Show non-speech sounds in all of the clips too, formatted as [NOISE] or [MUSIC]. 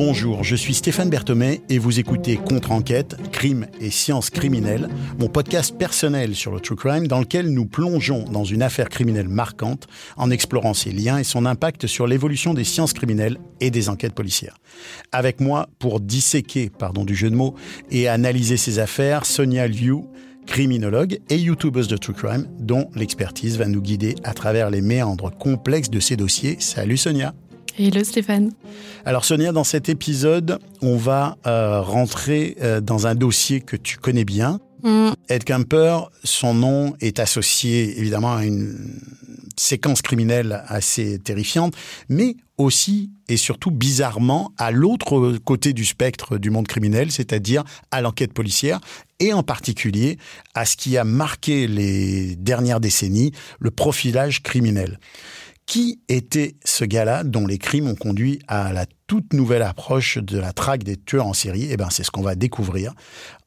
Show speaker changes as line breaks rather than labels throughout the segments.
Bonjour, je suis Stéphane Berthomé et vous écoutez Contre-enquête, Crime et sciences criminelles, mon podcast personnel sur le true crime dans lequel nous plongeons dans une affaire criminelle marquante en explorant ses liens et son impact sur l'évolution des sciences criminelles et des enquêtes policières. Avec moi pour disséquer, pardon du jeu de mots, et analyser ces affaires, Sonia Liu, criminologue et youtubeuse de True Crime, dont l'expertise va nous guider à travers les méandres complexes de ces dossiers. Salut Sonia
Hello Stéphane.
Alors Sonia, dans cet épisode, on va euh, rentrer euh, dans un dossier que tu connais bien. Mm. Ed Kemper, son nom est associé évidemment à une séquence criminelle assez terrifiante, mais aussi et surtout bizarrement à l'autre côté du spectre du monde criminel, c'est-à-dire à, l'enquête policière et en particulier à ce qui a marqué les dernières décennies, le profilage criminel. Qui était ce gars-là dont les crimes ont conduit à la toute nouvelle approche de la traque des tueurs en série? Eh ben, c'est ce qu'on va découvrir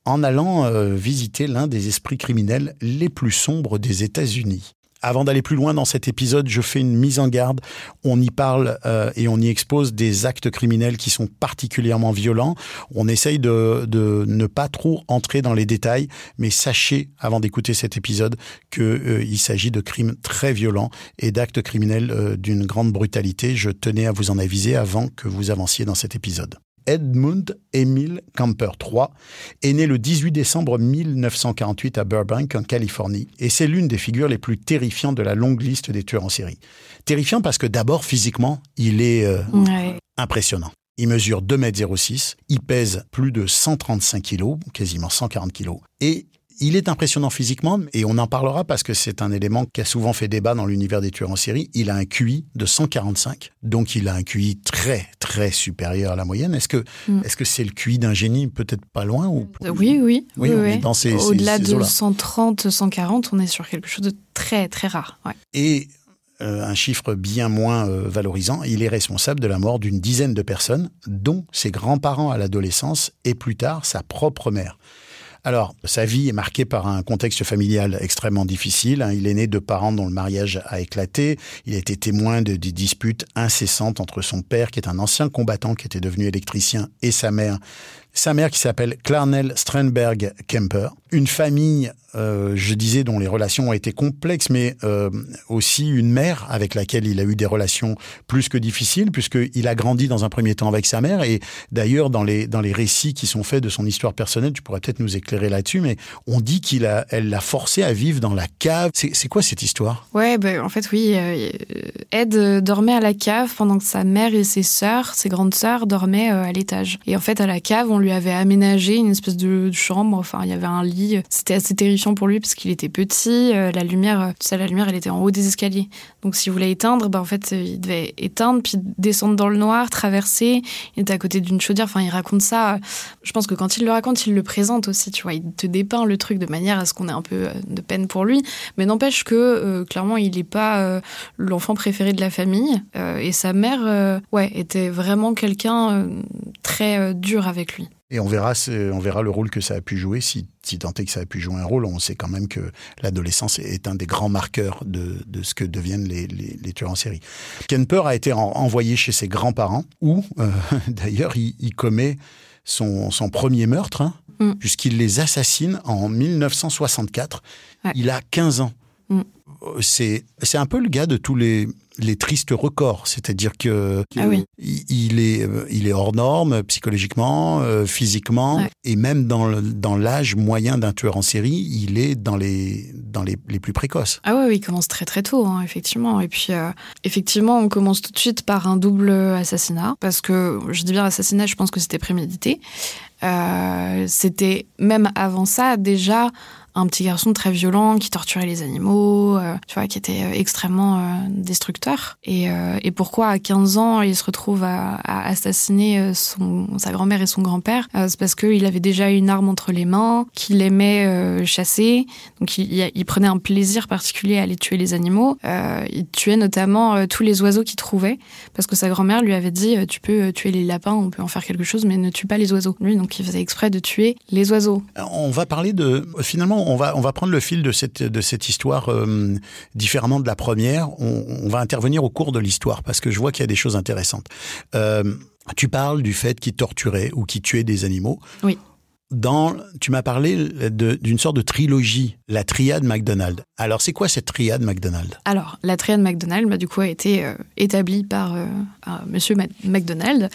en allant euh, visiter l'un des esprits criminels les plus sombres des États-Unis. Avant d'aller plus loin dans cet épisode, je fais une mise en garde. On y parle euh, et on y expose des actes criminels qui sont particulièrement violents. On essaye de, ne pas trop entrer dans les détails, mais sachez, avant d'écouter cet épisode, qu'il euh, s'agit de crimes très violents et d'actes criminels euh, d'une grande brutalité. Je tenais à vous en aviser avant que vous avanciez dans cet épisode. Edmund Emil Camper III est né le 18 décembre 1948 à Burbank, en Californie, et c'est l'une des figures les plus terrifiantes de la longue liste des tueurs en série. Terrifiant parce que d'abord, physiquement, il est euh, impressionnant. Il mesure 2,06 m, il pèse plus de 135 kg, quasiment 140 kg, et il est impressionnant physiquement et on en parlera parce que c'est un élément qui a souvent fait débat dans l'univers des tueurs en série. Il a un QI de 145, donc il a un QI très très supérieur à la moyenne. Est-ce que mm. est-ce que c'est le QI d'un génie peut-être pas loin ou
Oui oui oui. Au-delà de 130, 140, on est sur quelque chose de très très rare.
Et euh, un chiffre bien moins euh, valorisant, il est responsable de la mort d'une dizaine de personnes, dont ses grands-parents à l'adolescence et plus tard sa propre mère. Alors, sa vie est marquée par un contexte familial extrêmement difficile. Hein. Il est né de parents dont le mariage a éclaté. Il a été témoin de, des disputes incessantes entre son père, qui est un ancien combattant qui était devenu électricien, et sa mère, sa mère qui s'appelle Clarnell Strenberg Kemper. Une famille, euh, je disais, dont les relations ont été complexes, mais euh, aussi une mère avec laquelle il a eu des relations plus que difficiles, puisqu'il a grandi dans un premier temps avec sa mère. Et d'ailleurs, dans les, dans les récits qui sont faits de son histoire personnelle, tu pourrais peut-être nous éclairer là-dessus, mais on dit qu'il a, elle l'a forcé à vivre dans la cave. C'est quoi cette histoire?
Ouais, ben, en fait, oui. Euh, Ed dormait à la cave pendant que sa mère et ses sœurs, ses grandes sœurs, dormaient à l'étage. Et en fait, à la cave, on lui avait aménagé une espèce de chambre. Enfin, il y avait un lit. C'était assez terrifiant pour lui parce qu'il était petit. Euh, la lumière, ça, la lumière, elle était en haut des escaliers. Donc, s'il voulait éteindre, ben, en fait, il devait éteindre puis descendre dans le noir, traverser. Il était à côté d'une chaudière. Enfin, il raconte ça. Je pense que quand il le raconte, il le présente aussi. Tu vois, il te dépeint le truc de manière à ce qu'on ait un peu euh, de peine pour lui. Mais n'empêche que, euh, clairement, il n'est pas l'enfant préféré de la famille. et sa mère, ouais, était vraiment quelqu'un très dur avec lui.
Et on verra, on verra le rôle que ça a pu jouer. Si, si tant est que ça a pu jouer un rôle, on sait quand même que l'adolescence est un des grands marqueurs de, de ce que deviennent les, les, les, tueurs en série. Kemper a été envoyé chez ses grands-parents, où euh, [LAUGHS] d'ailleurs il, il, commet son, son premier meurtre, hein, mm. puisqu'il les assassine en 1964. Il a 15 ans. Mm. C'est un peu le gars de tous les les tristes records, c'est-à-dire que
ah
il, est euh, il est hors norme psychologiquement, euh, physiquement. Et même dans dans l'âge moyen d'un tueur en série, il est dans les dans les, les plus précoces.
Ah oui, il commence très très tôt hein, effectivement. Et puis euh, effectivement, on commence tout de suite par un double assassinat parce que je dis bien assassinat, je pense que c'était prémédité. c'était même avant ça déjà un petit garçon très violent qui torturait les animaux, euh, tu vois, qui était euh, extrêmement euh, destructeur. Et, pourquoi à 15 ans il se retrouve à, à assassiner son, sa grand-mère et son grand-père? C'est parce qu'il avait déjà une arme entre les mains, qu'il aimait chasser, donc il, il, prenait un plaisir particulier à aller tuer les animaux. il tuait notamment tous les oiseaux qu'il trouvait, parce que sa grand-mère lui avait dit tu peux tuer les lapins, on peut en faire quelque chose, mais ne tue pas les oiseaux. Lui, donc il faisait exprès de tuer les oiseaux.
On va parler de finalement on va, on va prendre le fil de cette, de cette histoire euh, différemment de la première. On, va intervenir au cours de l'histoire parce que je vois qu'il y a des choses intéressantes. Euh, Tu parles du fait qu'il torturait ou qu'il tuait des animaux.
Oui
dans, tu m'as parlé d'une sorte de trilogie, la triade McDonald. Alors, c'est quoi cette triade McDonald?
Alors, la triade McDonald, bah, du coup, a été euh, établie par euh, Monsieur McDonald,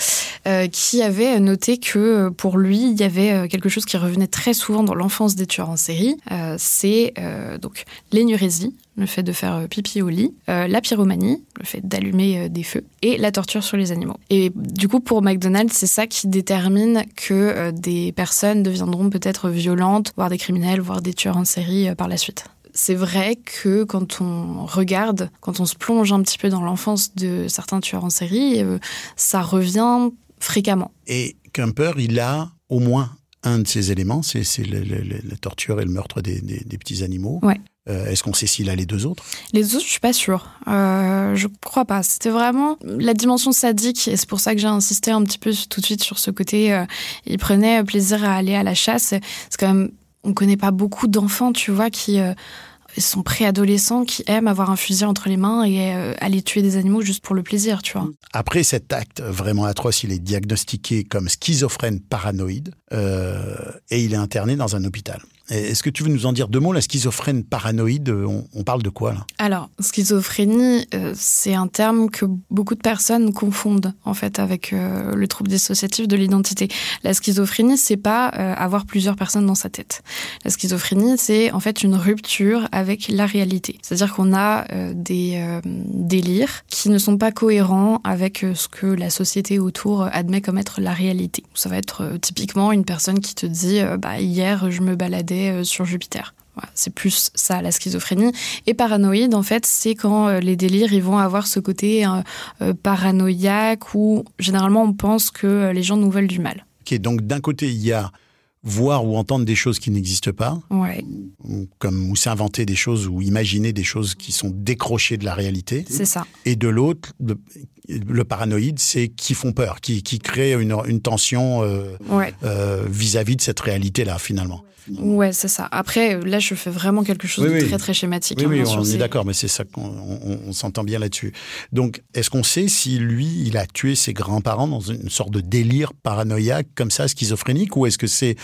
euh, qui avait noté que pour lui, il y avait quelque chose qui revenait très souvent dans l'enfance des tueurs en série. c'est donc l'énurésie, le fait de faire euh, pipi au lit, euh, la pyromanie, le fait d'allumer euh, des feux, et la torture sur les animaux. Et du coup, pour McDonald's, c'est ça qui détermine que des personnes deviendront peut-être violentes, voire des criminels, voire des tueurs en série par la suite. C'est vrai que quand on regarde, quand on se plonge un petit peu dans l'enfance de certains tueurs en série, ça revient fréquemment.
Et Kemper, il a au moins un de ces éléments, c'est la torture et le meurtre des, des petits animaux.
Ouais.
Euh, est-ce qu'on sait s'il a les deux autres?
Les autres, je suis pas sûre. Euh, je crois pas. C'était vraiment la dimension sadique, et c'est pour ça que j'ai insisté un petit peu tout de suite sur ce côté. Euh, il prenait plaisir à aller à la chasse. C'est quand même, on connaît pas beaucoup d'enfants, tu vois, qui euh, sont préadolescents qui aiment avoir un fusil entre les mains et aller tuer des animaux juste pour le plaisir, tu vois.
Après cet acte vraiment atroce, il est diagnostiqué comme schizophrène paranoïde et il est interné dans un hôpital. Est-ce que tu veux nous en dire deux mots La schizophrène paranoïde, on, parle de quoi là?
Alors, schizophrénie, euh, c'est un terme que beaucoup de personnes confondent en fait avec euh, le trouble dissociatif de l'identité. La schizophrénie, c'est pas euh, avoir plusieurs personnes dans sa tête. La schizophrénie, c'est en fait une rupture avec la réalité. C'est-à-dire qu'on a des délires qui ne sont pas cohérents avec ce que la société autour admet comme être la réalité. Ça va être typiquement une personne qui te dit bah, hier je me baladais euh, sur Jupiter. c'est plus ça la schizophrénie. Et paranoïde, en fait, c'est quand euh, les délires ils vont avoir ce côté euh, paranoïaque où généralement on pense que les gens nous veulent du mal.
Ok, donc d'un côté il y a voir ou entendre des choses qui n'existent pas,
ouais.
ou, comme ou s'inventer des choses ou imaginer des choses qui sont décrochées de la réalité.
C'est ça.
Et de l'autre, le, paranoïde, c'est qui font peur, qui, qui crée une, une tension vis-à-vis -vis de cette réalité-là, finalement.
Ouais, c'est ça. Après, là, je fais vraiment quelque chose de très, très schématique.
Oui, hein, on est, d'accord, mais c'est ça qu'on on, s'entend bien là-dessus. Donc, est-ce qu'on sait si lui, il a tué ses grands-parents dans une sorte de délire paranoïaque, comme ça, schizophrénique, ou est-ce que c'est.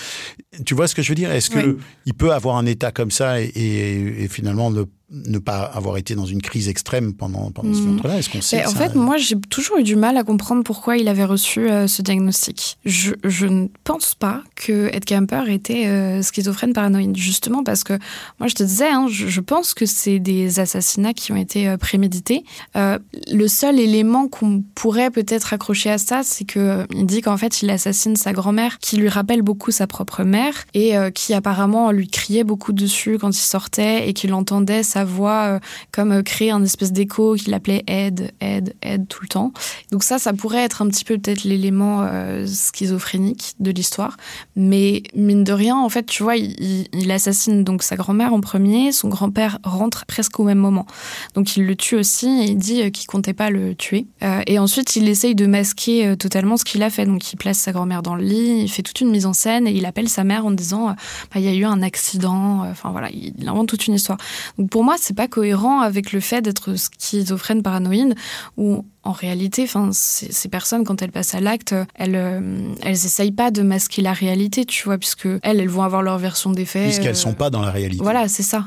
Tu vois ce que je veux dire? Est-ce qu'il peut avoir un état comme ça et, et, et finalement ne ne pas avoir été dans une crise extrême pendant, pendant ce moment-là Est-ce qu'on sait
En fait, moi, j'ai toujours eu du mal à comprendre pourquoi il avait reçu euh, ce diagnostic. Je, je, ne pense pas que Ed Kemper était euh, schizophrène paranoïde, justement parce que, moi, je te disais, hein, je, pense que c'est des assassinats qui ont été euh, prémédités. le seul élément qu'on pourrait peut-être accrocher à ça, c'est que il dit qu'en fait, il assassine sa grand-mère, qui lui rappelle beaucoup sa propre mère, et qui apparemment lui criait beaucoup dessus quand il sortait, et qu'il entendait sa voix euh, comme euh, créer un espèce d'écho qu'il appelait aide, aide, aide tout le temps. Donc ça, ça pourrait être un petit peu peut-être l'élément euh, schizophrénique de l'histoire. Mais mine de rien, en fait, tu vois, il, assassine donc sa grand-mère en premier, son grand-père rentre presque au même moment. Donc il le tue aussi et il dit qu'il comptait pas le tuer. et ensuite, il essaye de masquer totalement ce qu'il a fait. Donc il place sa grand-mère dans le lit, il fait toute une mise en scène et il appelle sa mère en disant bah, il y a eu un accident. Enfin voilà, il invente toute une histoire. Donc pour moi, c'est pas cohérent avec le fait d'être schizophrène paranoïde ou en réalité, enfin, ces, personnes, quand elles passent à l'acte, elles, euh, elles essayent pas de masquer la réalité, tu vois, puisque elles, elles vont avoir leur version des faits.
Puisqu'elles euh, sont pas dans la réalité.
Voilà, c'est ça.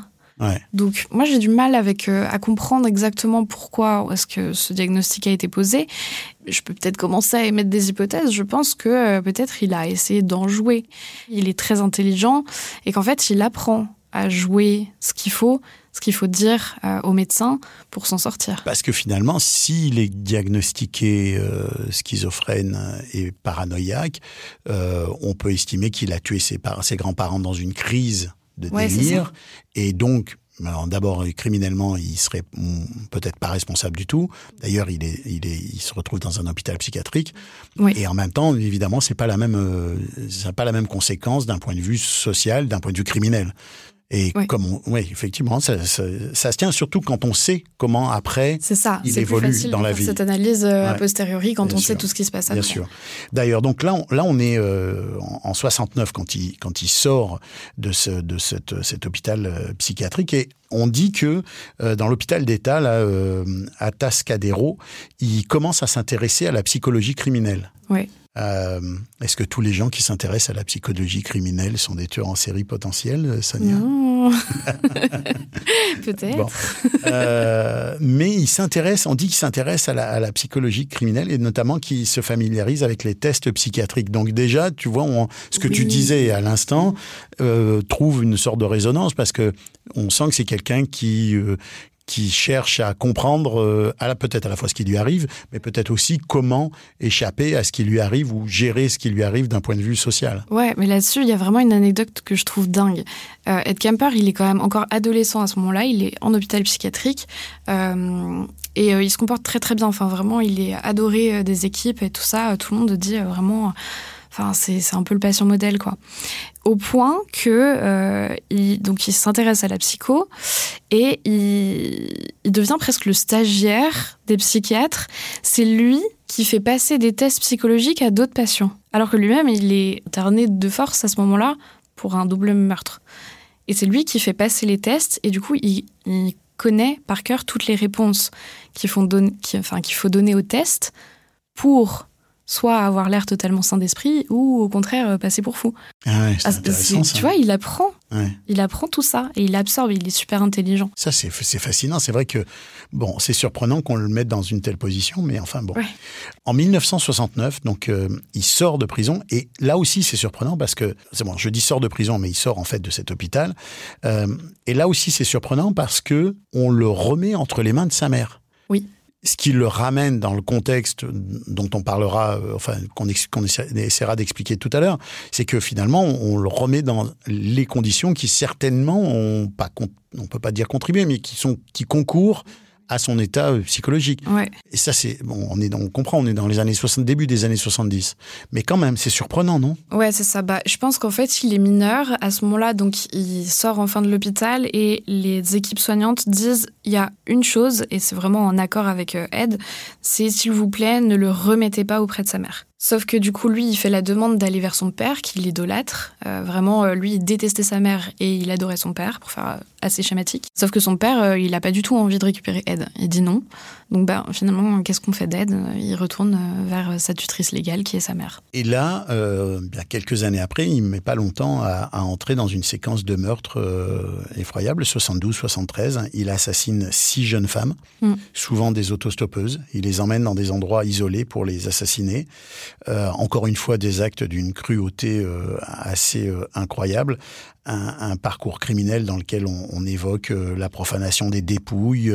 Donc, moi, j'ai du mal avec euh, à comprendre exactement pourquoi est-ce que ce diagnostic a été posé. Je peux peut-être commencer à émettre des hypothèses. Je pense que peut-être il a essayé d'en jouer. Il est très intelligent et qu'en fait, il apprend à jouer ce qu'il faut, ce qu'il faut dire euh, aux médecins pour s'en sortir.
Parce que finalement, s'il est diagnostiqué euh, schizophrène et paranoïaque, euh, on peut estimer qu'il a tué ses, ses grands-parents dans une crise de délire. Et donc, d'abord, criminellement, il serait peut-être pas responsable du tout. D'ailleurs, il, est, il, est, il se retrouve dans un hôpital psychiatrique. Et en même temps, évidemment, c'est pas la même, pas la même conséquence d'un point de vue social, d'un point de vue criminel. Et comme oui, effectivement, ça, ça, ça, se tient surtout quand on sait comment après
ça,
il évolue
plus
dans
de
la
faire
vie.
Cette analyse euh, a posteriori quand on sait tout ce qui se passe après.
Bien sûr. D'ailleurs, donc là, on, là, on est euh, en, 69 quand il quand il sort de ce de cette, cet hôpital euh, psychiatrique et on dit que euh, dans l'hôpital d'État là à Tascadero, il commence à s'intéresser à la psychologie criminelle.
Oui.
Euh, Est-ce que tous les gens qui s'intéressent à la psychologie criminelle sont des tueurs en série potentiels, Sonia
Non. [LAUGHS] Peut-être.
Bon. Euh, mais il s'intéresse, on dit qu'il s'intéresse à la, à la, psychologie criminelle et notamment qu'il se familiarise avec les tests psychiatriques. Donc déjà, tu vois, on, ce que oui. tu disais à l'instant euh, trouve une sorte de résonance parce que on sent que c'est quelqu'un qui euh, qui cherche à comprendre euh, peut-être à la fois ce qui lui arrive, mais peut-être aussi comment échapper à ce qui lui arrive ou gérer ce qui lui arrive d'un point de vue social.
Ouais, mais là-dessus, il y a vraiment une anecdote que je trouve dingue. Euh, Ed Kemper, il est quand même encore adolescent à ce moment-là, il est en hôpital psychiatrique. Euh, et il se comporte très très bien. Enfin, vraiment, il est adoré des équipes et tout ça. Tout le monde dit vraiment. C'est un peu le patient modèle, quoi. Au point que euh, il, donc il s'intéresse à la psycho et il, devient presque le stagiaire des psychiatres. C'est lui qui fait passer des tests psychologiques à d'autres patients, alors que lui-même il est interné de force à ce moment-là pour un double meurtre. Et c'est lui qui fait passer les tests et du coup il, connaît par cœur toutes les réponses qu'il faut donner aux tests pour soit avoir l'air totalement sain d'esprit ou au contraire passer pour fou.
Ah ouais, ah,
tu vois, il apprend.
Ouais.
Il apprend tout ça et il absorbe, il est super intelligent.
Ça, c'est fascinant. C'est vrai que, bon, c'est surprenant qu'on le mette dans une telle position, mais enfin bon.
Ouais.
En 1969, donc, euh, il sort de prison et là aussi, c'est surprenant parce que, c'est bon, je dis sort de prison, mais il sort en fait de cet hôpital. Euh, et là aussi, c'est surprenant parce que on le remet entre les mains de sa mère.
Oui
ce qui le ramène dans le contexte dont on parlera, enfin qu'on qu essaiera d'expliquer tout à l'heure, c'est que finalement on le remet dans les conditions qui certainement ont pas, on peut pas dire contribué, mais qui sont qui concourent à son état psychologique.
Ouais.
Et ça, c'est bon, on est dans, on comprend, on est dans les années 60, début des années 70. Mais quand même, c'est surprenant, non?
Ouais, c'est ça. Bah, je pense qu'en fait, il est mineur à ce moment-là, donc il sort enfin de l'hôpital et les équipes soignantes disent il y a une chose et c'est vraiment en accord avec Ed, c'est s'il vous plaît, ne le remettez pas auprès de sa mère. Sauf que du coup, lui, il fait la demande d'aller vers son père, qu'il idolâtre. Euh, vraiment, euh, lui, il détestait sa mère et il adorait son père, pour faire assez schématique. Sauf que son père, euh, il n'a pas du tout envie de récupérer Ed. Il dit non. Donc, bah, finalement, qu'est-ce qu'on fait d'Ed? Il retourne vers sa tutrice légale, qui est sa mère.
Et là, bien quelques années après, il ne met pas longtemps à, à, entrer dans une séquence de meurtres effroyables, 72-73. Il assassine six jeunes femmes, mm. souvent des autostoppeuses. Il les emmène dans des endroits isolés pour les assassiner. Euh, encore une fois, des actes d'une cruauté euh, assez euh, incroyable. Un, un, parcours criminel dans lequel on, on évoque la profanation des dépouilles,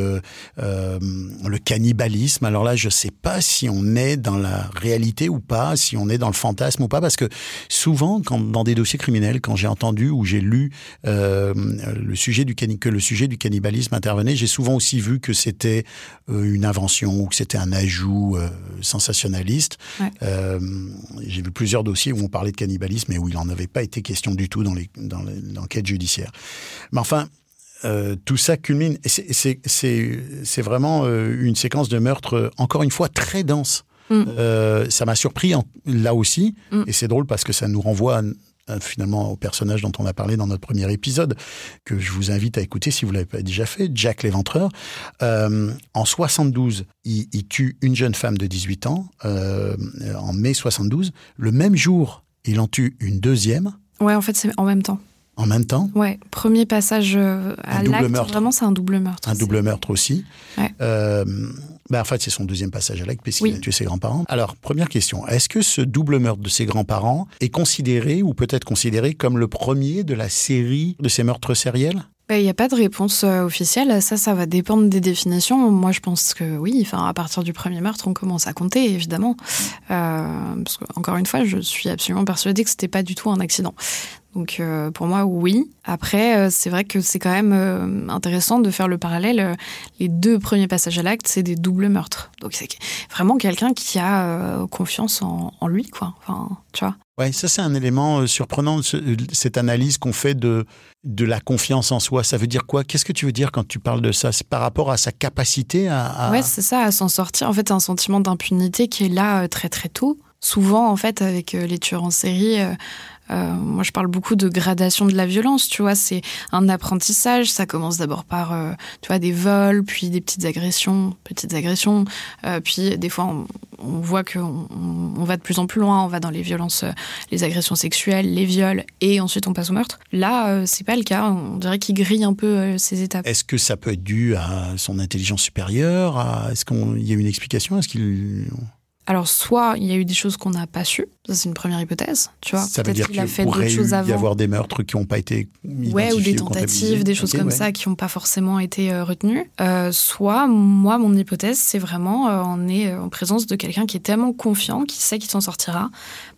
le cannibalisme. Alors là, je ne sais pas si on est dans la réalité ou pas, si on est dans le fantasme ou pas, parce que souvent, quand, dans des dossiers criminels, quand j'ai entendu ou j'ai lu le sujet du que le sujet du cannibalisme intervenait, j'ai souvent aussi vu que c'était une invention ou que c'était un ajout sensationnaliste.
Ouais.
Euh, j'ai vu plusieurs dossiers où on parlait de cannibalisme et où il n'en avait pas été question du tout dans l'enquête judiciaire. Mais enfin, euh, tout ça culmine. C'est vraiment euh, une séquence de meurtre, encore une fois, très dense.
Mm.
Euh, ça m'a surpris en, là aussi,
Mm.
et c'est drôle parce que ça nous renvoie à, finalement au personnage dont on a parlé dans notre premier épisode, que je vous invite à écouter si vous l'avez pas déjà fait, Jack l'Éventreur. Euh, en 72, il, il, tue une jeune femme de 18 ans, euh, en mai 72. Le même jour, il en tue une deuxième.
Ouais, en fait, c'est en même temps.
En même temps
Ouais, premier passage euh, à l'acte, vraiment c'est un double meurtre.
Un double meurtre aussi.
Ouais.
Euh, ben en fait, c'est son deuxième passage à l'acte puisqu'il
Oui.
a tué ses grands-parents. Alors, première question, est-ce que ce double meurtre de ses grands-parents est considéré ou peut-être considéré comme le premier de la série de ces meurtres sériels?
Il n'y a pas de réponse euh, officielle. Ça, ça va dépendre des définitions. Moi, je pense que oui. Enfin, à partir du premier meurtre, on commence à compter, évidemment. Euh, parce que, encore une fois, je suis absolument persuadée que c'était pas du tout un accident. Donc euh, pour moi, oui. Après, euh, c'est vrai que c'est quand même euh, intéressant de faire le parallèle. Les deux premiers passages à l'acte, c'est des doubles meurtres. Donc c'est vraiment quelqu'un qui a confiance en, lui, quoi. Enfin, tu vois.
Ouais, ça c'est un élément surprenant, cette analyse qu'on fait de, de la confiance en soi. Ça veut dire quoi? Qu'est-ce que tu veux dire quand tu parles de ça? C'est par rapport à sa capacité à... à...
Ouais, c'est ça, à s'en sortir. En fait, un sentiment d'impunité qui est là très très tôt. Souvent, en fait, avec les tueurs en série, euh, moi, je parle beaucoup de gradation de la violence, tu vois. C'est un apprentissage. Ça commence d'abord par, euh, tu vois, des vols, puis des petites agressions, petites agressions. Euh, puis des fois, on, voit qu'on on va de plus en plus loin. On va dans les violences, les agressions sexuelles, les viols, et ensuite on passe au meurtre. Là, c'est pas le cas. On dirait qu'il grille un peu ces étapes.
Est-ce que ça peut être dû à son intelligence supérieure Est-ce qu'il y a une explication? Est-ce qu'il
alors, soit il y a eu des choses qu'on n'a pas su, ça c'est une première hypothèse, tu vois.
Ça veut dire qu'il a fait d'autres choses avant. y avoir des meurtres qui n'ont pas été
Ouais, ou des tentatives, des choses comme ça qui n'ont pas forcément été euh, retenues. Euh, soit, moi, mon hypothèse, c'est vraiment, euh, on est en présence de quelqu'un qui est tellement confiant, qui sait qu'il s'en sortira,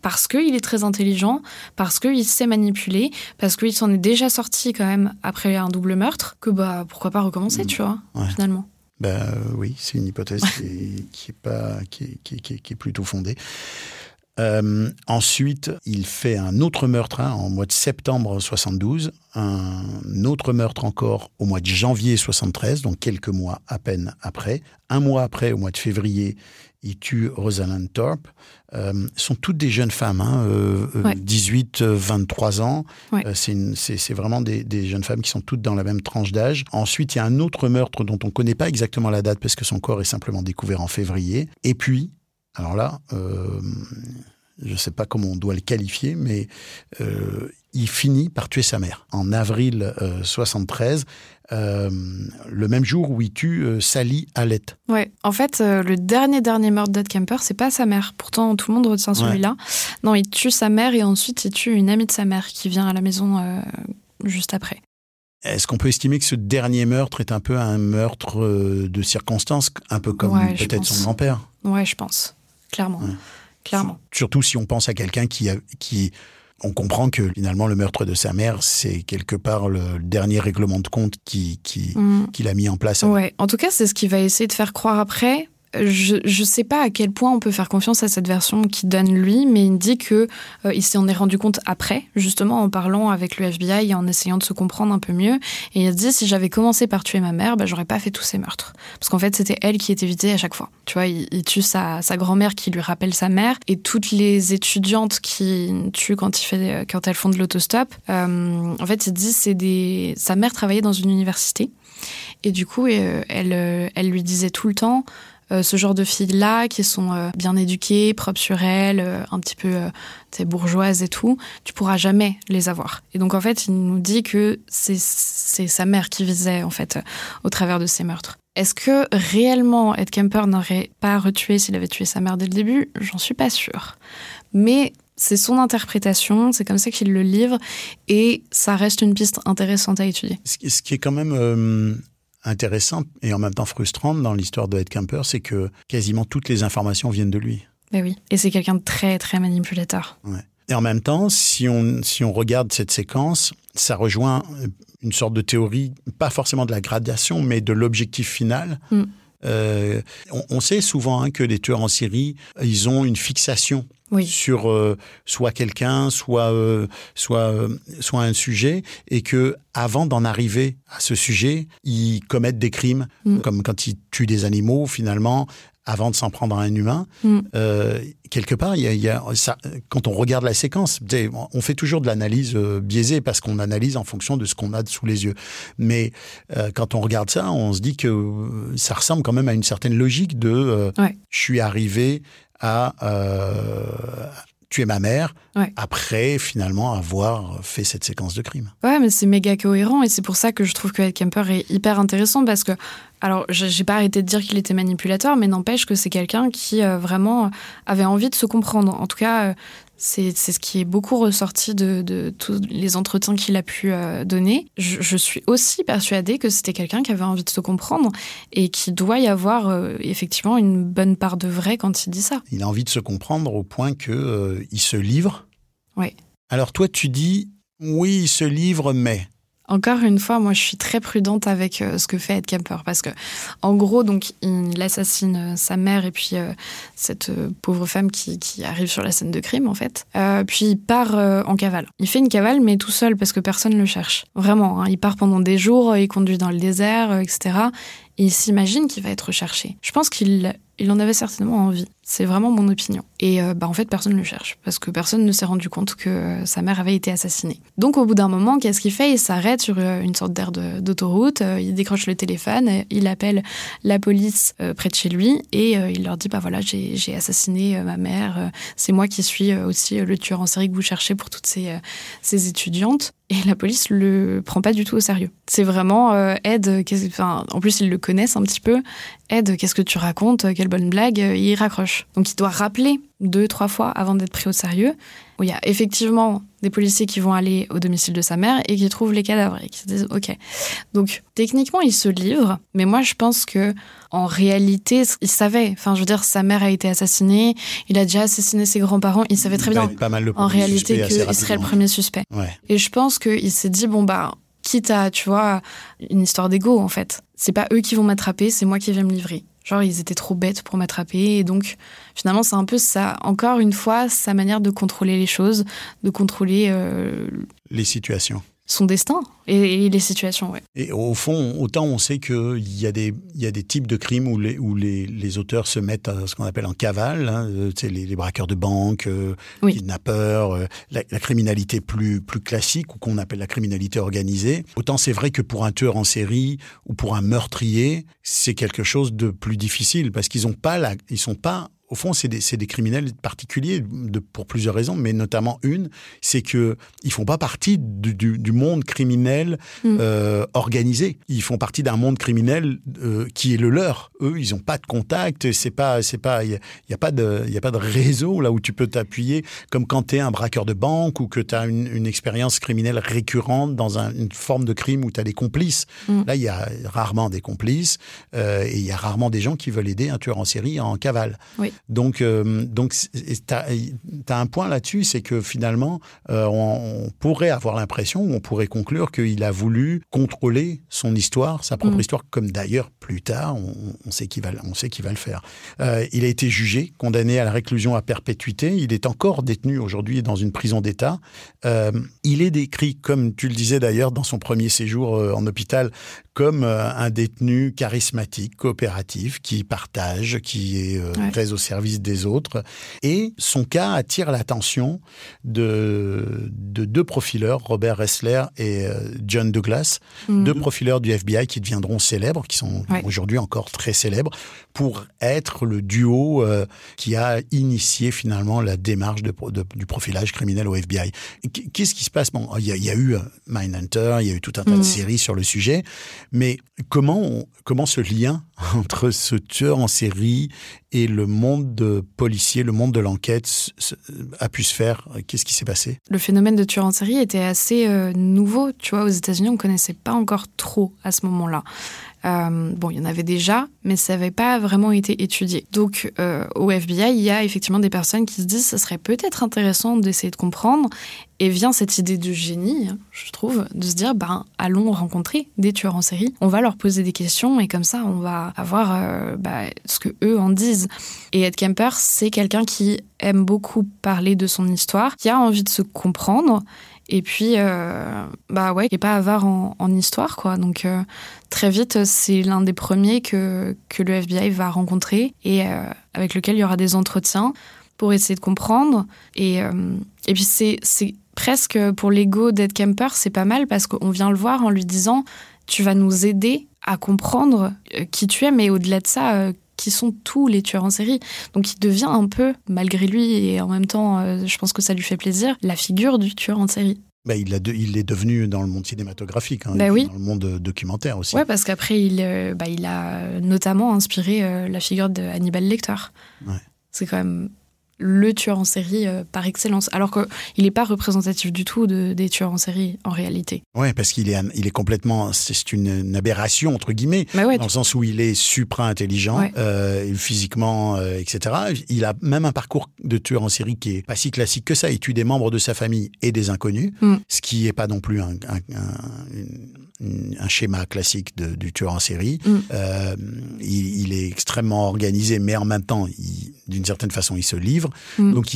parce qu'il est très intelligent, parce qu'il sait manipuler, parce qu'il s'en est déjà sorti quand même après un double meurtre, que bah pourquoi pas recommencer, mm. tu vois, finalement.
Ben oui, c'est une hypothèse qui, est, [LAUGHS] pas, qui, est, plutôt fondée. Euh, ensuite, il fait un autre meurtre hein, en mois de septembre 72, un autre meurtre encore au mois de janvier 73, donc quelques mois à peine après. Un mois après, au mois de février, il tue Rosalind Thorpe. Euh, sont toutes des jeunes femmes, hein, 18, euh, 23 euh, ans. c'est vraiment des, jeunes femmes qui sont toutes dans la même tranche d'âge. Ensuite, il y a un autre meurtre dont on ne connaît pas exactement la date parce que son corps est simplement découvert en février. Et puis, alors là, je ne sais pas comment on doit le qualifier, mais il finit par tuer sa mère. En avril 73, euh, le même jour où il tue euh, Sally Hallett.
Ouais, en fait, euh, le dernier dernier meurtre d'Ed Kemper, c'est pas sa mère. Pourtant, tout le monde retient celui-là. Non, il tue sa mère et ensuite il tue une amie de sa mère qui vient à la maison juste après.
Est-ce qu'on peut estimer que ce dernier meurtre est un peu un meurtre de circonstance, un peu comme peut-être son grand-père?
Ouais, je pense, clairement. Clairement.
Surtout si on pense à quelqu'un qui, a, qui on comprend que finalement le meurtre de sa mère, c'est quelque part le dernier règlement de compte qu'il qui, mm. a mis en place.
Ouais, en tout cas, c'est ce qu'il va essayer de faire croire après je ne sais pas à quel point on peut faire confiance à cette version qui donne lui, mais il dit que euh, il s'en est rendu compte après, justement en parlant avec le FBI et en essayant de se comprendre un peu mieux. Et il dit si j'avais commencé par tuer ma mère, bah, j'aurais pas fait tous ces meurtres, parce qu'en fait c'était elle qui était visée à chaque fois. Tu vois, il, tue sa, sa grand-mère qui lui rappelle sa mère et toutes les étudiantes qui tue quand il fait quand elles font de l'autostop. Euh, en fait, il dit c'est des sa mère travaillait dans une université et du coup euh, elle elle lui disait tout le temps euh, ce genre de filles-là qui sont euh, bien éduquées, propres sur elles, euh, un petit peu bourgeoises et tout, tu pourras jamais les avoir. Et donc en fait, il nous dit que c'est sa mère qui visait en fait au travers de ces meurtres. Est-ce que réellement Ed Kemper n'aurait pas retué s'il avait tué sa mère dès le début? J'en suis pas sûre. Mais c'est son interprétation, c'est comme ça qu'il le livre, et ça reste une piste intéressante à étudier.
Ce qui est quand même intéressant et en même temps frustrante dans l'histoire de Ed Kemper, c'est que quasiment toutes les informations viennent de lui.
Ben oui, et c'est quelqu'un de très très manipulateur.
Et en même temps, si on, si on regarde cette séquence, ça rejoint une sorte de théorie, pas forcément de la gradation, mais de l'objectif final. Mm. Euh, on, sait souvent hein, que les tueurs en série, ils ont une fixation sur euh, soit quelqu'un, soit euh, soit soit un sujet, et que avant d'en arriver à ce sujet, ils commettent des crimes, mm. comme quand ils tuent des animaux. Finalement, avant de s'en prendre à un humain. Mm. Euh, quelque part, il y a, ça, quand on regarde la séquence, on fait toujours de l'analyse euh, biaisée parce qu'on analyse en fonction de ce qu'on a sous les yeux. Mais euh, quand on regarde ça, on se dit que ça ressemble quand même à une certaine logique de je suis arrivé à tuer ma mère après finalement avoir fait cette séquence de crime.
Ouais, mais c'est méga cohérent et c'est pour ça que je trouve que Ed Kemper est hyper intéressant parce que alors, j'ai pas arrêté de dire qu'il était manipulateur, mais n'empêche que c'est quelqu'un qui euh, vraiment avait envie de se comprendre. En tout cas, euh, c'est ce qui est beaucoup ressorti de, tous les entretiens qu'il a pu euh, donner. Je, suis aussi persuadée que c'était quelqu'un qui avait envie de se comprendre et qui doit y avoir effectivement une bonne part de vrai quand il dit ça.
Il a envie de se comprendre au point qu'il il se livre.
Oui.
Alors toi, tu dis Oui, il se livre, mais.
Encore une fois, moi, je suis très prudente avec euh, ce que fait Ed Kemper parce que, en gros, donc, il assassine euh, sa mère et puis euh, cette pauvre femme qui, arrive sur la scène de crime, en fait. puis il part en cavale. Il fait une cavale, mais tout seul parce que personne ne le cherche. Vraiment, hein. il part pendant des jours, il conduit dans le désert, etc. Et il s'imagine qu'il va être recherché. Je pense qu'il il en avait certainement envie. C'est vraiment mon opinion. Et euh, bah, en fait, personne ne le cherche, parce que personne ne s'est rendu compte que euh, sa mère avait été assassinée. Donc au bout d'un moment, qu'est-ce qu'il fait? Il s'arrête sur euh, une sorte d'aire d'autoroute, il décroche le téléphone, il appelle la police près de chez lui, et il leur dit, bah voilà, j'ai assassiné ma mère, c'est moi qui suis aussi le tueur en série que vous cherchez pour toutes ces, ces étudiantes. Et la police le prend pas du tout au sérieux. C'est vraiment Ed, enfin, en plus ils le connaissent un petit peu. Ed, qu'est-ce que tu racontes? Quelle bonne blague Il raccroche. Donc il doit rappeler deux, trois fois avant d'être pris au sérieux. Où il y a effectivement des policiers qui vont aller au domicile de sa mère et qui trouvent les cadavres et qui se disent OK. Donc techniquement, il se livre, mais moi je pense que en réalité, il savait. Enfin, je veux dire, sa mère a été assassinée, il a déjà assassiné ses grands-parents, il savait très bien
pas mal
en réalité qu'il serait le premier suspect. Et je pense qu'il s'est dit bon bah quitte à, tu vois, une histoire d'ego en fait. C'est pas eux qui vont m'attraper, c'est moi qui vais me livrer. Genre, ils étaient trop bêtes pour m'attraper. Et donc, finalement, c'est un peu ça, encore une fois, sa manière de contrôler les choses, de contrôler. Euh,
les situations
son destin et, les situations. Ouais.
Et au fond, autant on sait qu'il y, a des, y a des types de crimes où les, où les, les auteurs se mettent à ce qu'on appelle en cavale, hein, euh, les, les, braqueurs de banque, euh, kidnappeurs, euh, la, criminalité plus, plus classique ou qu'on appelle la criminalité organisée. Autant c'est vrai que pour un tueur en série ou pour un meurtrier, c'est quelque chose de plus difficile parce qu'ils ont pas la, ils sont pas au fond, c'est des, des, criminels particuliers de, pour plusieurs raisons, mais notamment une, c'est que ils font pas partie du, du, monde criminel mm. euh, organisé. Ils font partie d'un monde criminel euh, qui est le leur. Eux, ils ont pas de contact. C'est pas, c'est pas, il y, a pas de, y a pas de réseau là où tu peux t'appuyer, comme quand tu es un braqueur de banque ou que tu as une, une, expérience criminelle récurrente dans une forme de crime où tu as des complices. Mm. Là, il y a rarement des complices euh, et il y a rarement des gens qui veulent aider un tueur en série en cavale.
Oui.
Donc, euh, donc tu as, un point là-dessus, c'est que finalement, euh, on, pourrait avoir l'impression, on pourrait conclure qu'il a voulu contrôler son histoire, sa propre mm. histoire, comme d'ailleurs plus tard, on, sait qu'il va, on sait qu'il va le faire. Euh, il a été jugé, condamné à la réclusion à perpétuité. Il est encore détenu aujourd'hui dans une prison d'État. il est décrit, comme tu le disais d'ailleurs dans son premier séjour en hôpital, comme un détenu charismatique, coopératif, qui partage, qui est très au service des autres. Et son cas attire l'attention de, de deux profileurs, Robert Ressler et euh, John Douglas, mhm. deux profileurs du FBI qui deviendront célèbres, qui sont aujourd'hui encore très célèbres, pour être le duo euh, qui a initié finalement la démarche de, du profilage criminel au FBI. Qu'est-ce qui se passe? Bon, il y, a, eu euh, Mindhunter, il y a eu tout un tas de mhm. séries sur le sujet, mais comment, comment ce lien [LAUGHS] entre ce tueur en série et le monde de policier, le monde de l'enquête a pu se faire Qu'est-ce qui s'est passé?
Le phénomène de tueur en série était assez euh, nouveau. Tu vois, aux États-Unis, on ne connaissait pas encore trop à ce moment-là. Euh, bon, il y en avait déjà, mais ça n'avait pas vraiment été étudié. Donc, euh, au FBI, il y a effectivement des personnes qui se disent ça serait peut-être intéressant d'essayer de comprendre. Et vient cette idée de génie, je trouve, de se dire ben, allons rencontrer des tueurs en série, on va leur poser des questions et comme ça, on va avoir bah, ce que eux en disent. Et Ed Kemper, c'est quelqu'un qui aime beaucoup parler de son histoire, qui a envie de se comprendre et puis, euh, bah ouais, qui n'est pas avare en, histoire, quoi. Donc, euh, très vite, c'est l'un des premiers que, que le FBI va rencontrer et euh, avec lequel il y aura des entretiens pour essayer de comprendre. Et, et puis, c'est presque pour l'ego d'Ed Kemper, c'est pas mal parce qu'on vient le voir en lui disant Tu vas nous aider à comprendre qui tu es, mais au-delà de ça, qui sont tous les tueurs en série. Donc il devient un peu, malgré lui, et en même temps, euh, je pense que ça lui fait plaisir, la figure du tueur en série.
Bah, il, a il est devenu dans le monde cinématographique, hein,
bah
dans le monde documentaire aussi.
Ouais, parce qu'après, il, euh, bah, il a notamment inspiré euh, la figure de Hannibal Lecter. C'est quand même le tueur en série euh, par excellence, alors qu'il n'est pas représentatif du tout de, des tueurs en série en réalité.
Oui, parce qu'il est, il est complètement, c'est une, aberration entre guillemets, bah dans le sens où il est supra intelligent, euh, physiquement, euh, etc. Il a même un parcours de tueur en série qui est pas si classique que ça. Il tue des membres de sa famille et des inconnus, mm. ce qui est pas non plus un, un schéma classique de, du tueur en série. Mm. Euh, il, il, est extrêmement organisé, mais en même temps, d'une certaine façon, il se livre. Mm. Donc,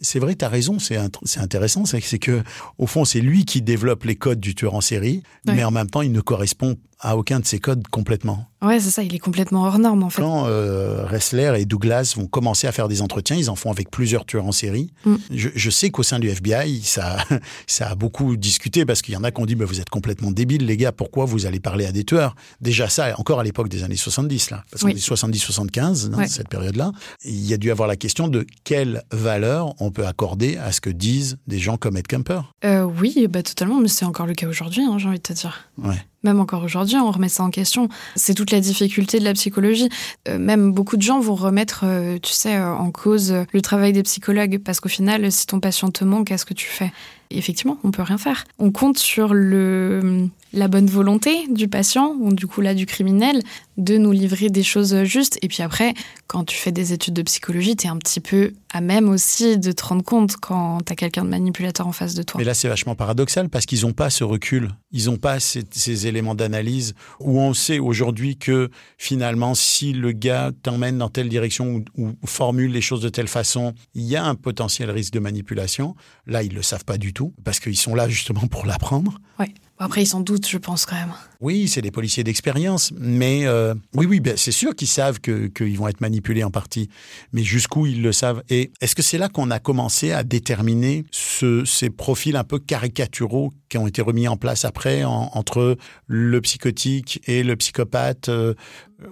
c'est vrai, tu as raison, c'est intéressant, c'est que au fond, c'est lui qui développe les codes du tueur en série, mais en même temps, il ne correspond à aucun de ces codes complètement.
Ouais, c'est ça, il est complètement hors norme en fait.
Quand euh, Ressler et Douglas vont commencer à faire des entretiens, ils en font avec plusieurs tueurs en série. Mm. Je, sais qu'au sein du FBI, ça, [LAUGHS] ça a beaucoup discuté parce qu'il y en a qui ont dit bah, Vous êtes complètement débiles, les gars, pourquoi vous allez parler à des tueurs? Déjà, ça, encore à l'époque des années 70, là, parce qu'on est 70-75, dans cette période-là, il y a dû avoir la question de quelle valeur on peut accorder à ce que disent des gens comme Ed Kemper.
Euh, oui, bah, totalement, mais c'est encore le cas aujourd'hui, hein, j'ai envie de te dire.
Ouais
même encore aujourd'hui, on remet ça en question. C'est toute la difficulté de la psychologie. Euh, même beaucoup de gens vont remettre, euh, tu sais, euh, en cause le travail des psychologues, parce qu'au final, si ton patient te manque, qu'est-ce que tu fais? Effectivement, on peut rien faire. On compte sur le, la bonne volonté du patient, ou du coup là du criminel, de nous livrer des choses justes. Et puis après, quand tu fais des études de psychologie, tu es un petit peu à même aussi de te rendre compte quand tu as quelqu'un de manipulateur en face de toi.
Mais là, c'est vachement paradoxal parce qu'ils n'ont pas ce recul, ils n'ont pas ces, éléments d'analyse où on sait aujourd'hui que finalement, si le gars t'emmène dans telle direction ou, ou, formule les choses de telle façon, il y a un potentiel risque de manipulation. Là, ils ne le savent pas du tout parce qu'ils sont là justement pour l'apprendre.
Ouais. Après, ils s'en doutent, je pense quand même.
Oui, c'est des policiers d'expérience, mais euh, oui, oui, ben, c'est sûr qu'ils savent qu'ils vont être manipulés en partie, mais jusqu'où ils le savent. Et est-ce que c'est là qu'on a commencé à déterminer ces profils un peu caricaturaux qui ont été remis en place après entre le psychotique et le psychopathe euh,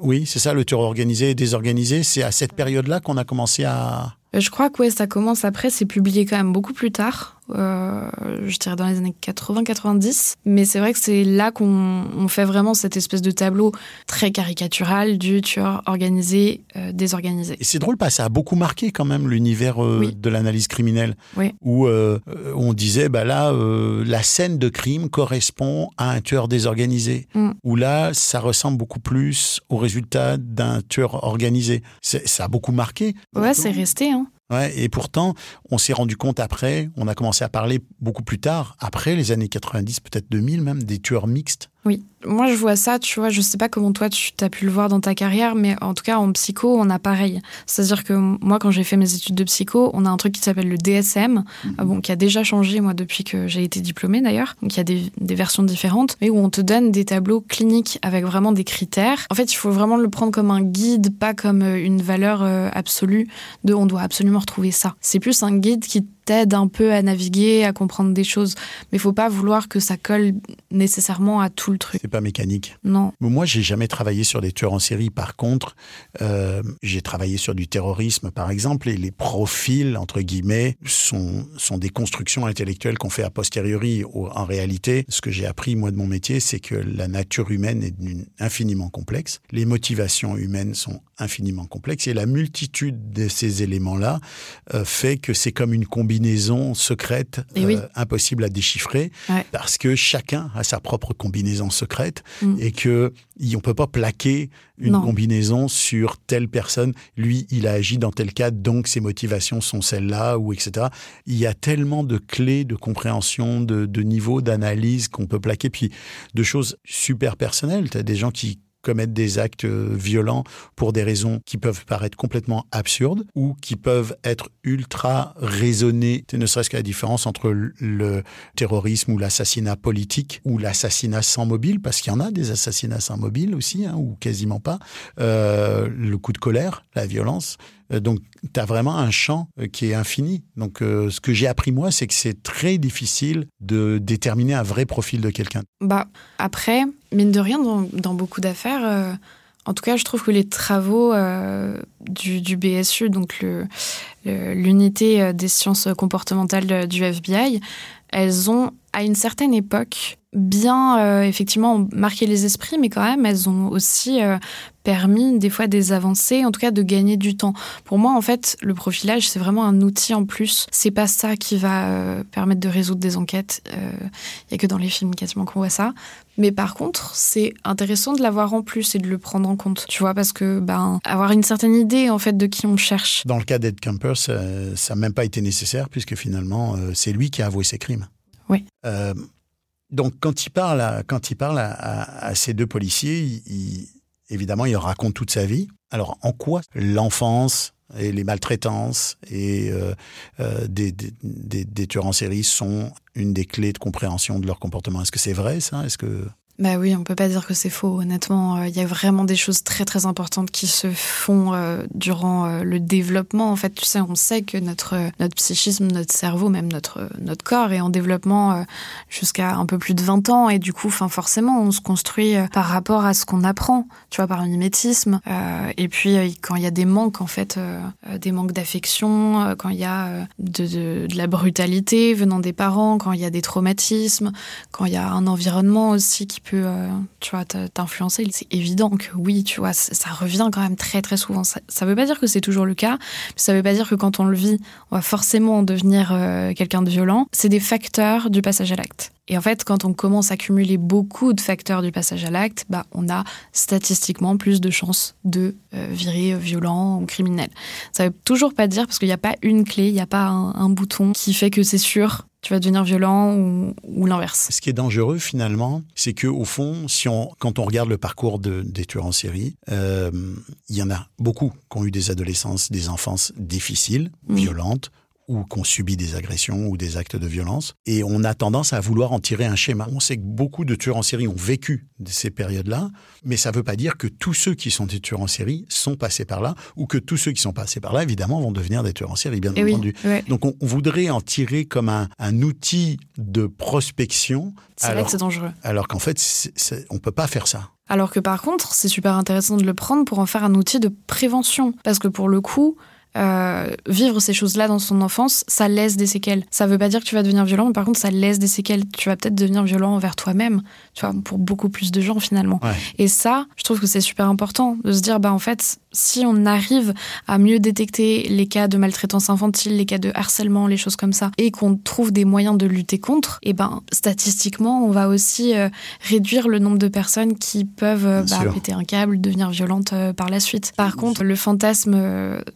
Oui, c'est ça, le tueur organisé et désorganisé. C'est à cette période-là qu'on a commencé à...
Je crois que ouais, ça commence après, c'est publié quand même beaucoup plus tard. Euh, je dirais dans les années 80-90. Mais c'est vrai que c'est là qu'on fait vraiment cette espèce de tableau très caricatural du tueur organisé, euh, désorganisé.
Et c'est drôle parce que ça a beaucoup marqué quand même l'univers euh, de l'analyse criminelle.
Oui.
Où on disait, bah là, la scène de crime correspond à un tueur désorganisé. Mm. Où là, ça ressemble beaucoup plus au résultat d'un tueur organisé. Ça a beaucoup marqué.
Ouais, c'est resté. Hein.
Ouais, et pourtant, on s'est rendu compte après, on a commencé à parler beaucoup plus tard, après les années 90, peut-être 2000 même, des tueurs mixtes.
Oui, moi je vois ça, tu vois, je sais pas comment toi tu as pu le voir dans ta carrière, mais en tout cas en psycho, on a pareil. C'est-à-dire que moi quand j'ai fait mes études de psycho, on a un truc qui s'appelle le DSM, mhm. euh, bon, qui a déjà changé moi depuis que j'ai été diplômée d'ailleurs, donc il y a des, des, versions différentes, mais où on te donne des tableaux cliniques avec vraiment des critères. En fait, il faut vraiment le prendre comme un guide, pas comme euh, une valeur euh, absolue de on doit absolument retrouver ça. C'est plus un guide qui t'aide un peu à naviguer, à comprendre des choses. Mais il faut pas vouloir que ça colle nécessairement à tout le truc.
C'est pas mécanique.
Non.
Moi, j'ai jamais travaillé sur des tueurs en série. Par contre, euh, j'ai travaillé sur du terrorisme, par exemple, et les profils, entre guillemets, sont, sont des constructions intellectuelles qu'on fait a posteriori. En réalité, ce que j'ai appris, moi, de mon métier, c'est que la nature humaine est infiniment complexe. Les motivations humaines sont infiniment complexes. Et la multitude de ces éléments-là euh, fait que c'est comme une combinaison combinaison secrète euh, impossible à déchiffrer parce que chacun a sa propre combinaison secrète mm. et que on peut pas plaquer une combinaison sur telle personne. Lui, il a agi dans tel cas, donc ses motivations sont celles-là ou etc. Il y a tellement de clés de compréhension, de, de niveaux d'analyse qu'on peut plaquer, puis de choses super personnelles. Tu as des gens qui commettre des actes euh, violents pour des raisons qui peuvent paraître complètement absurdes ou qui peuvent être ultra raisonnés, ne serait-ce que la différence entre le terrorisme ou l'assassinat politique ou l'assassinat sans mobile, parce qu'il y en a des assassinats sans mobile aussi, hein, ou quasiment pas, euh, le coup de colère, la violence. Euh, donc, tu as vraiment un champ qui est infini. Donc, ce que j'ai appris moi, c'est que c'est très difficile de déterminer un vrai profil de quelqu'un.
Bah, après, mine de rien, dans, beaucoup d'affaires, en tout cas, je trouve que les travaux du, BSU, donc l'unité des sciences comportementales du FBI, elles ont, à une certaine époque, bien euh, effectivement marqué les esprits, mais quand même elles ont aussi euh, permis des fois des avancées, en tout cas de gagner du temps. Pour moi, en fait, le profilage c'est vraiment un outil en plus. C'est pas ça qui va euh, permettre de résoudre des enquêtes. Il y a que dans les films quasiment qu'on voit ça. Mais par contre, c'est intéressant de l'avoir en plus et de le prendre en compte. Tu vois, parce que ben avoir une certaine idée en fait de qui on cherche.
Dans le cas d'Ed Kemper, ça n'a même pas été nécessaire puisque finalement c'est lui qui a avoué ses crimes.
Oui.
Donc, quand il parle à, quand il parle à, ces deux policiers, évidemment, il raconte toute sa vie. Alors, en quoi l'enfance et les maltraitances et euh, euh, des, des, tueurs en série sont une des clés de compréhension de leur comportement? Est-ce que c'est vrai, ça? Est-ce que
bah oui, on peut pas dire que c'est faux. Honnêtement, euh, il y a vraiment des choses très très importantes qui se font euh, durant euh, le développement. En fait, tu sais, on sait que notre notre psychisme, notre cerveau, même notre notre corps est en développement jusqu'à un peu plus de 20 ans et du coup, enfin forcément, on se construit par rapport à ce qu'on apprend, tu vois, par mimétisme. et puis quand il y a des manques, en fait, des manques d'affection, quand il y a de, de, de la brutalité venant des parents, quand il y a des traumatismes, quand il y a un environnement aussi qui peut euh, tu vois, t'influencer. C'est évident que oui, tu vois, ça, revient quand même très très souvent. Ça, ne veut pas dire que c'est toujours le cas, ça veut pas dire que quand on le vit, on va forcément devenir euh, quelqu'un de violent. C'est des facteurs du passage à l'acte. Et en fait, quand on commence à cumuler beaucoup de facteurs du passage à l'acte, bah, on a statistiquement plus de chances de euh, virer violent ou criminel. Ça veut toujours pas dire, parce qu'il n'y a pas une clé, il n'y a pas un, bouton qui fait que c'est sûr, tu vas devenir violent ou, l'inverse.
Ce qui est dangereux finalement, c'est que au fond, si on, quand on regarde le parcours de, des tueurs en série, euh, il y en a beaucoup qui ont eu des adolescences, des enfances difficiles, mmh. violentes, ou qu'on subit des agressions ou des actes de violence. Et on a tendance à vouloir en tirer un schéma. On sait que beaucoup de tueurs en série ont vécu ces périodes-là, mais ça ne veut pas dire que tous ceux qui sont des tueurs en série sont passés par là, ou que tous ceux qui sont passés par là, évidemment, vont devenir des tueurs en série, bien eh entendu. Donc on, voudrait en tirer comme un, outil de prospection.
C'est vrai que c'est dangereux.
Alors qu'en fait, on ne peut pas faire ça.
Alors que par contre, c'est super intéressant de le prendre pour en faire un outil de prévention. Parce que pour le coup, euh, vivre ces choses-là dans son enfance, ça laisse des séquelles. Ça veut pas dire que tu vas devenir violent, mais par contre, ça laisse des séquelles. Tu vas peut-être devenir violent envers toi-même, tu vois, pour beaucoup plus de gens finalement. Et ça, je trouve que c'est super important de se dire, bah en fait, si on arrive à mieux détecter les cas de maltraitance infantile, les cas de harcèlement, les choses comme ça, et qu'on trouve des moyens de lutter contre, et eh ben statistiquement, on va aussi euh, réduire le nombre de personnes qui peuvent euh, bah, péter un câble, devenir violentes par la suite. Par contre, le fantasme,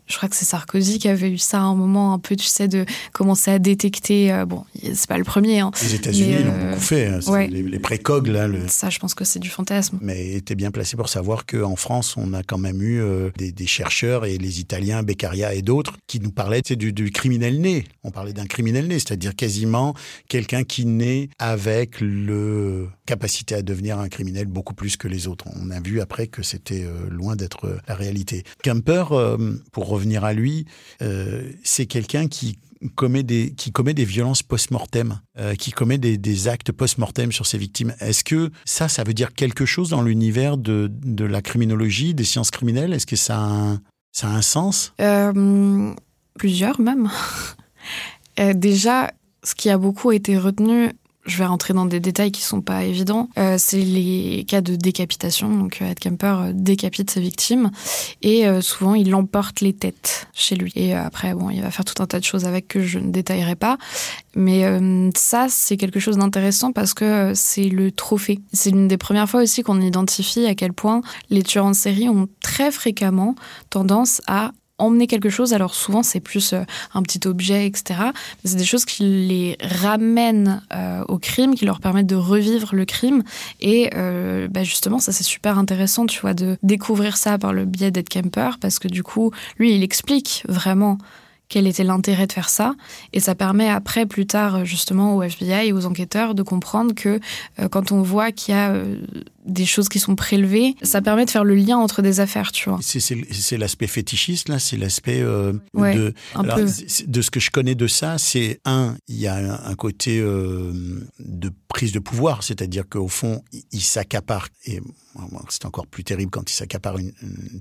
je crois que c'est Sarkozy qui avait eu ça à un moment un peu, tu sais, de commencer à détecter. Euh, bon, c'est pas le premier. Hein,
les États-Unis l'ont euh, beaucoup fait. Hein, les, précogs, là. Le...
Ça, je pense que c'est du fantasme.
Mais était bien placé pour savoir qu'en France, on a quand même eu euh, des, chercheurs et les Italiens, Beccaria et d'autres, qui nous parlaient du, du criminel né. On parlait d'un criminel né, c'est-à-dire quasiment quelqu'un qui naît avec le capacité à devenir un criminel beaucoup plus que les autres. On a vu après que c'était loin d'être la réalité. Kemper, pour revenir à lui, euh, c'est quelqu'un qui commet des, qui commet des violences post-mortem, euh, qui commet des, actes post-mortem sur ses victimes. Est-ce que ça, ça veut dire quelque chose dans l'univers de, de, la criminologie, des sciences criminelles? Est-ce que ça a un, ça a un sens?
Euh, Plusieurs même. [LAUGHS] déjà, ce qui a beaucoup été retenu je vais rentrer dans des détails qui sont pas évidents. Euh, c'est les cas de décapitation. Donc, Ed Kemper euh, décapite ses victimes et euh, souvent il emporte les têtes chez lui. Et après, bon, il va faire tout un tas de choses avec que je ne détaillerai pas. Mais ça, c'est quelque chose d'intéressant parce que c'est le trophée. C'est l'une des premières fois aussi qu'on identifie à quel point les tueurs en série ont très fréquemment tendance à emmener quelque chose. Alors souvent c'est plus euh, un petit objet, etc. Mais c'est des choses qui les ramènent euh, au crime, qui leur permettent de revivre le crime. Et euh, bah, justement, ça c'est super intéressant, tu vois, de découvrir ça par le biais d'Ed Kemper, parce que du coup, lui, il explique vraiment quel était l'intérêt de faire ça. Et ça permet après, plus tard, justement, au FBI et aux enquêteurs de comprendre que quand on voit qu'il y a des choses qui sont prélevées, ça permet de faire le lien entre des affaires, tu vois.
C'est l'aspect fétichiste, là, c'est l'aspect euh, de... de ce que je connais de ça, c'est un, il y a un, côté euh, de prise de pouvoir, c'est-à-dire qu'au fond, il, s'accapare, et c'est encore plus terrible quand il s'accapare une,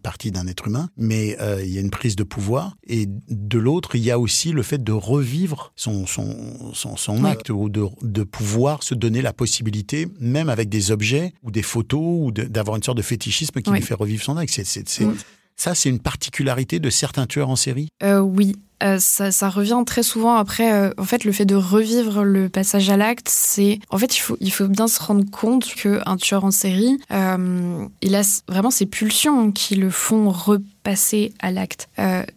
partie d'un être humain, mais euh, il y a une prise de pouvoir, et de l'autre, il y a aussi le fait de revivre son, son, son, acte, ou de, de pouvoir se donner la possibilité, même avec des objets ou des photos, ou d'avoir une sorte de fétichisme qui lui fait revivre son acte. Ça, c'est une particularité de certains tueurs en série?
Euh, Oui, euh, ça, revient très souvent après. Euh, en fait, le fait de revivre le passage à l'acte, c'est. En fait, il faut, il faut bien se rendre compte qu'un tueur en série, il a vraiment ses pulsions qui le font repasser à l'acte.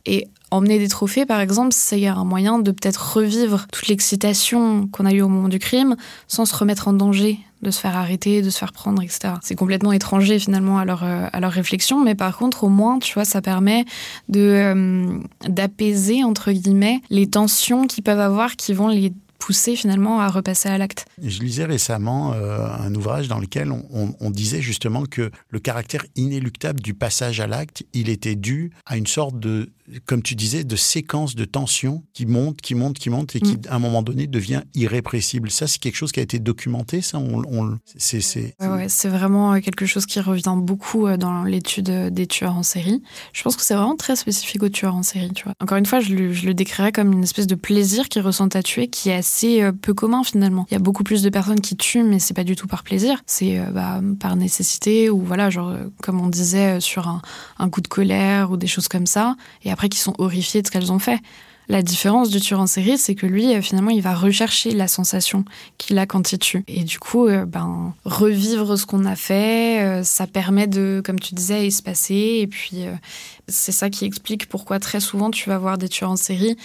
et Emmener des trophées, par exemple, c'est un moyen de peut-être revivre toute l'excitation qu'on a eue au moment du crime sans se remettre en danger de se faire arrêter, de se faire prendre, etc. C'est complètement étranger finalement à leur, euh, à leur réflexion, mais par contre, au moins, tu vois, ça permet de euh, d'apaiser, entre guillemets, les tensions qu'ils peuvent avoir qui vont les pousser finalement à repasser à l'acte.
Je lisais récemment euh, un ouvrage dans lequel on, disait justement que le caractère inéluctable du passage à l'acte, il était dû à une sorte de, comme tu disais, de séquence de tension qui monte, qui monte, qui monte et qui, mm. à un moment donné, devient irrépressible. Ça, c'est quelque chose qui a été documenté, ça on,
c'est, c'est... Ouais, vraiment euh, quelque chose qui revient beaucoup euh, dans l'étude des tueurs en série. Je pense que c'est vraiment très spécifique aux tueurs en série, tu vois. Encore une fois, je le, je le décrirais comme une espèce de plaisir qu'ils ressentent à tuer qui est assez euh, peu commun finalement. Il y a beaucoup plus de personnes qui tuent, mais c'est pas du tout par plaisir. C'est euh, bah, par nécessité ou voilà, genre euh, comme on disait sur un, un coup de colère ou des choses comme ça. Et après, qui sont horrifiés de ce qu'elles ont fait. La différence du tueur en série, c'est que lui, finalement, il va rechercher la sensation qu'il a quand il tue. Et du coup, ben, revivre ce qu'on a fait, ça permet de, comme tu disais, espacer. Et puis, c'est ça qui explique pourquoi très souvent tu vas voir des tueurs en série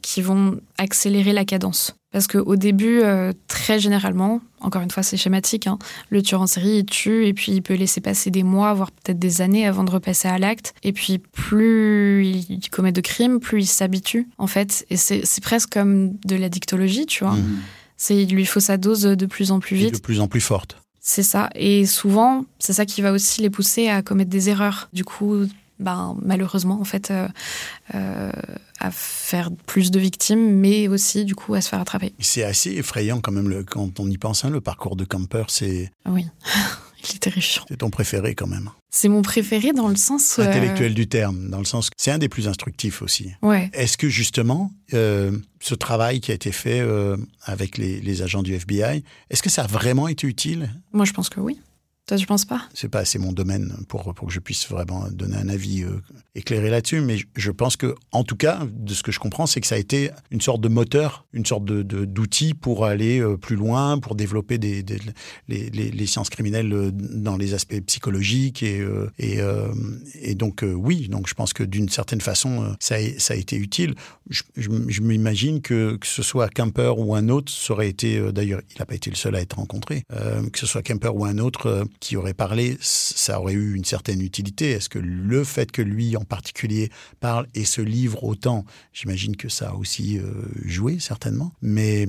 qui vont accélérer la cadence. Parce qu'au début, euh, très généralement, encore une fois, c'est schématique, hein, le tueur en série, il tue et puis il peut laisser passer des mois, voire peut-être des années avant de repasser à l'acte. Et puis plus il commet de crimes, plus il s'habitue, en fait. Et c'est presque comme de la dictologie, tu vois. Mmh. C'est Il lui faut sa dose de plus en plus vite.
de plus en plus forte.
C'est ça. Et souvent, c'est ça qui va aussi les pousser à commettre des erreurs. Du coup, ben, malheureusement, en fait, euh, euh, à faire plus de victimes, mais aussi, du coup, à se faire attraper.
C'est assez effrayant quand même, le, quand on y pense, hein, le parcours de Camper, c'est...
Oui, [LAUGHS] il est terrifiant.
C'est ton préféré quand même.
C'est mon préféré dans le sens...
Euh, Intellectuel du terme, dans le sens que c'est un des plus instructifs aussi.
Ouais.
Est-ce que justement, ce travail qui a été fait avec les, les agents du FBI, est-ce que ça a vraiment été utile?
Moi, je pense que oui. Toi, je pense pas?
C'est pas assez mon domaine pour, pour que je puisse vraiment donner un avis euh, éclairé là-dessus, mais je pense que, en tout cas, de ce que je comprends, c'est que ça a été une sorte de moteur, une sorte de, d'outil pour aller euh, plus loin, pour développer des, les, les, sciences criminelles euh, dans les aspects psychologiques et, et, et donc oui, donc je pense que d'une certaine façon, ça a, ça a été utile. Je, je, m'imagine que que ce soit Kemper ou un autre, ça aurait été, d'ailleurs, il n'a pas été le seul à être rencontré, que ce soit Kemper ou un autre qui aurait parlé, ça aurait eu une certaine utilité. Est-ce que le fait que lui en particulier parle et se livre autant, j'imagine que ça a aussi euh, joué certainement. Mais,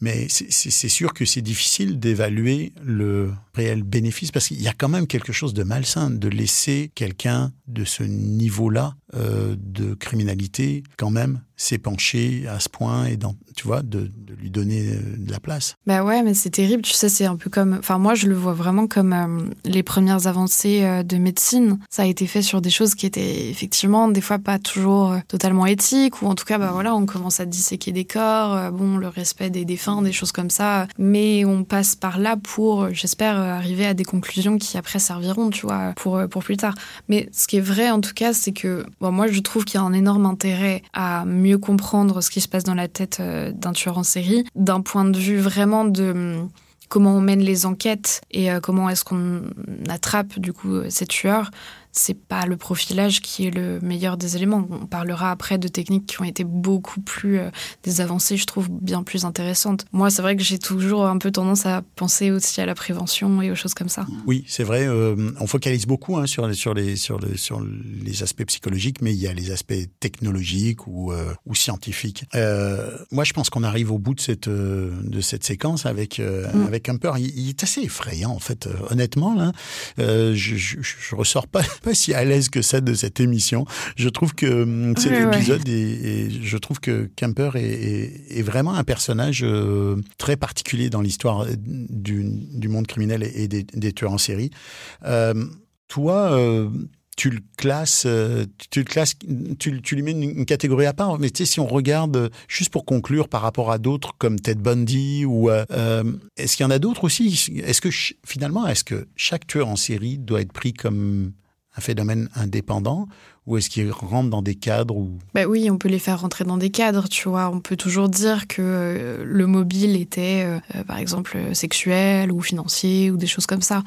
mais c'est sûr que c'est difficile d'évaluer le réel bénéfice parce qu'il y a quand même quelque chose de malsain de laisser quelqu'un de ce niveau-là euh, de criminalité quand même s'épancher à ce point et tu vois, de, de, lui donner euh, de la place.
Bah ouais, mais c'est terrible. Tu sais, c'est un peu comme. Enfin, moi, je le vois vraiment comme euh, les premières avancées euh, de médecine. Ça a été fait sur des choses qui étaient effectivement des fois pas toujours totalement éthiques, ou en tout cas, bah voilà, on commence à disséquer des corps, bon, le respect des défunts, des choses comme ça. Mais on passe par là pour, j'espère, arriver à des conclusions qui après serviront, tu vois, pour, pour plus tard. Mais ce qui est vrai, en tout cas, c'est que, bon, moi, je trouve qu'il y a un énorme intérêt à mieux comprendre ce qui se passe dans la tête euh, d'un tueur en série, d'un point de vue vraiment de hum, comment on mène les enquêtes et euh, comment est-ce qu'on attrape du coup ces tueurs c'est pas le profilage qui est le meilleur des éléments. On parlera après de techniques qui ont été beaucoup plus euh, des avancées, je trouve, bien plus intéressantes. Moi, c'est vrai que j'ai toujours un peu tendance à penser aussi à la prévention et aux choses comme ça.
Oui, c'est vrai. Euh, on focalise beaucoup hein, sur, les, sur, les, sur, les, sur les aspects psychologiques, mais il y a les aspects technologiques ou, euh, ou scientifiques. moi, je pense qu'on arrive au bout de cette, de cette séquence avec, mm. avec un peur. Il, est assez effrayant, en fait, honnêtement. Là, je, je, je ressors pas pas si à l'aise que ça de cette émission. Je trouve que hum, cet épisode et je trouve que Kemper est, vraiment un personnage euh, très particulier dans l'histoire euh, du, monde criminel et des, tueurs en série. Euh, toi, tu le classes, tu le classes, tu, lui mets une, catégorie à part. Mais tu sais, si on regarde, juste pour conclure, par rapport à d'autres comme Ted Bundy ou est-ce qu'il y en a d'autres aussi? Est-ce que finalement, est-ce que chaque tueur en série doit être pris comme un phénomène indépendant ou est-ce qu'ils rentrent dans des cadres ou...
Bah oui, on peut les faire rentrer dans des cadres, tu vois. On peut toujours dire que euh, le mobile était, euh, euh, par exemple, sexuel ou financier ou des choses comme ça.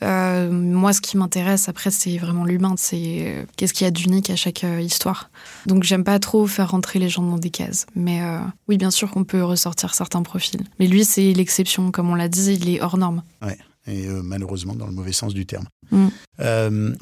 moi, ce qui m'intéresse après, c'est vraiment l'humain. C'est qu'est-ce qu'il y a d'unique à chaque histoire. Donc, j'aime pas trop faire rentrer les gens dans des cases. Mais oui, bien sûr qu'on peut ressortir certains profils. Mais lui, c'est l'exception. Comme on l'a dit, il est hors norme.
Ouais et malheureusement dans le mauvais sens du terme. Mm.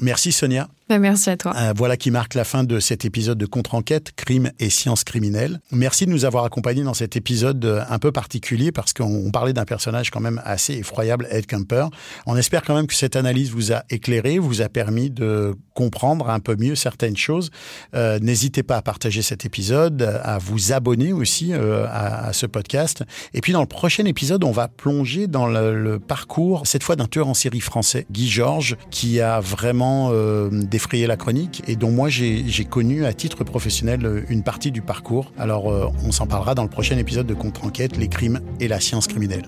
merci Sonia.
Bah, merci à toi.
Euh, voilà qui marque la fin de cet épisode de Contre-enquête, Crime et sciences criminelles. Merci de nous avoir accompagnés dans cet épisode euh, un peu particulier parce qu'on parlait d'un personnage quand même assez effroyable, Ed Kemper. On espère quand même que cette analyse vous a éclairé, vous a permis de comprendre un peu mieux certaines choses. Euh, n'hésitez pas à partager cet épisode, à vous abonner aussi à, ce podcast. Et puis dans le prochain épisode, on va plonger dans le, parcours, cette fois d'un tueur en série français, Guy Georges, qui a vraiment des frayer la chronique et dont moi j'ai connu à titre professionnel une partie du parcours. Alors euh, on s'en parlera dans le prochain épisode de Contre-enquête, les crimes et la science criminelle.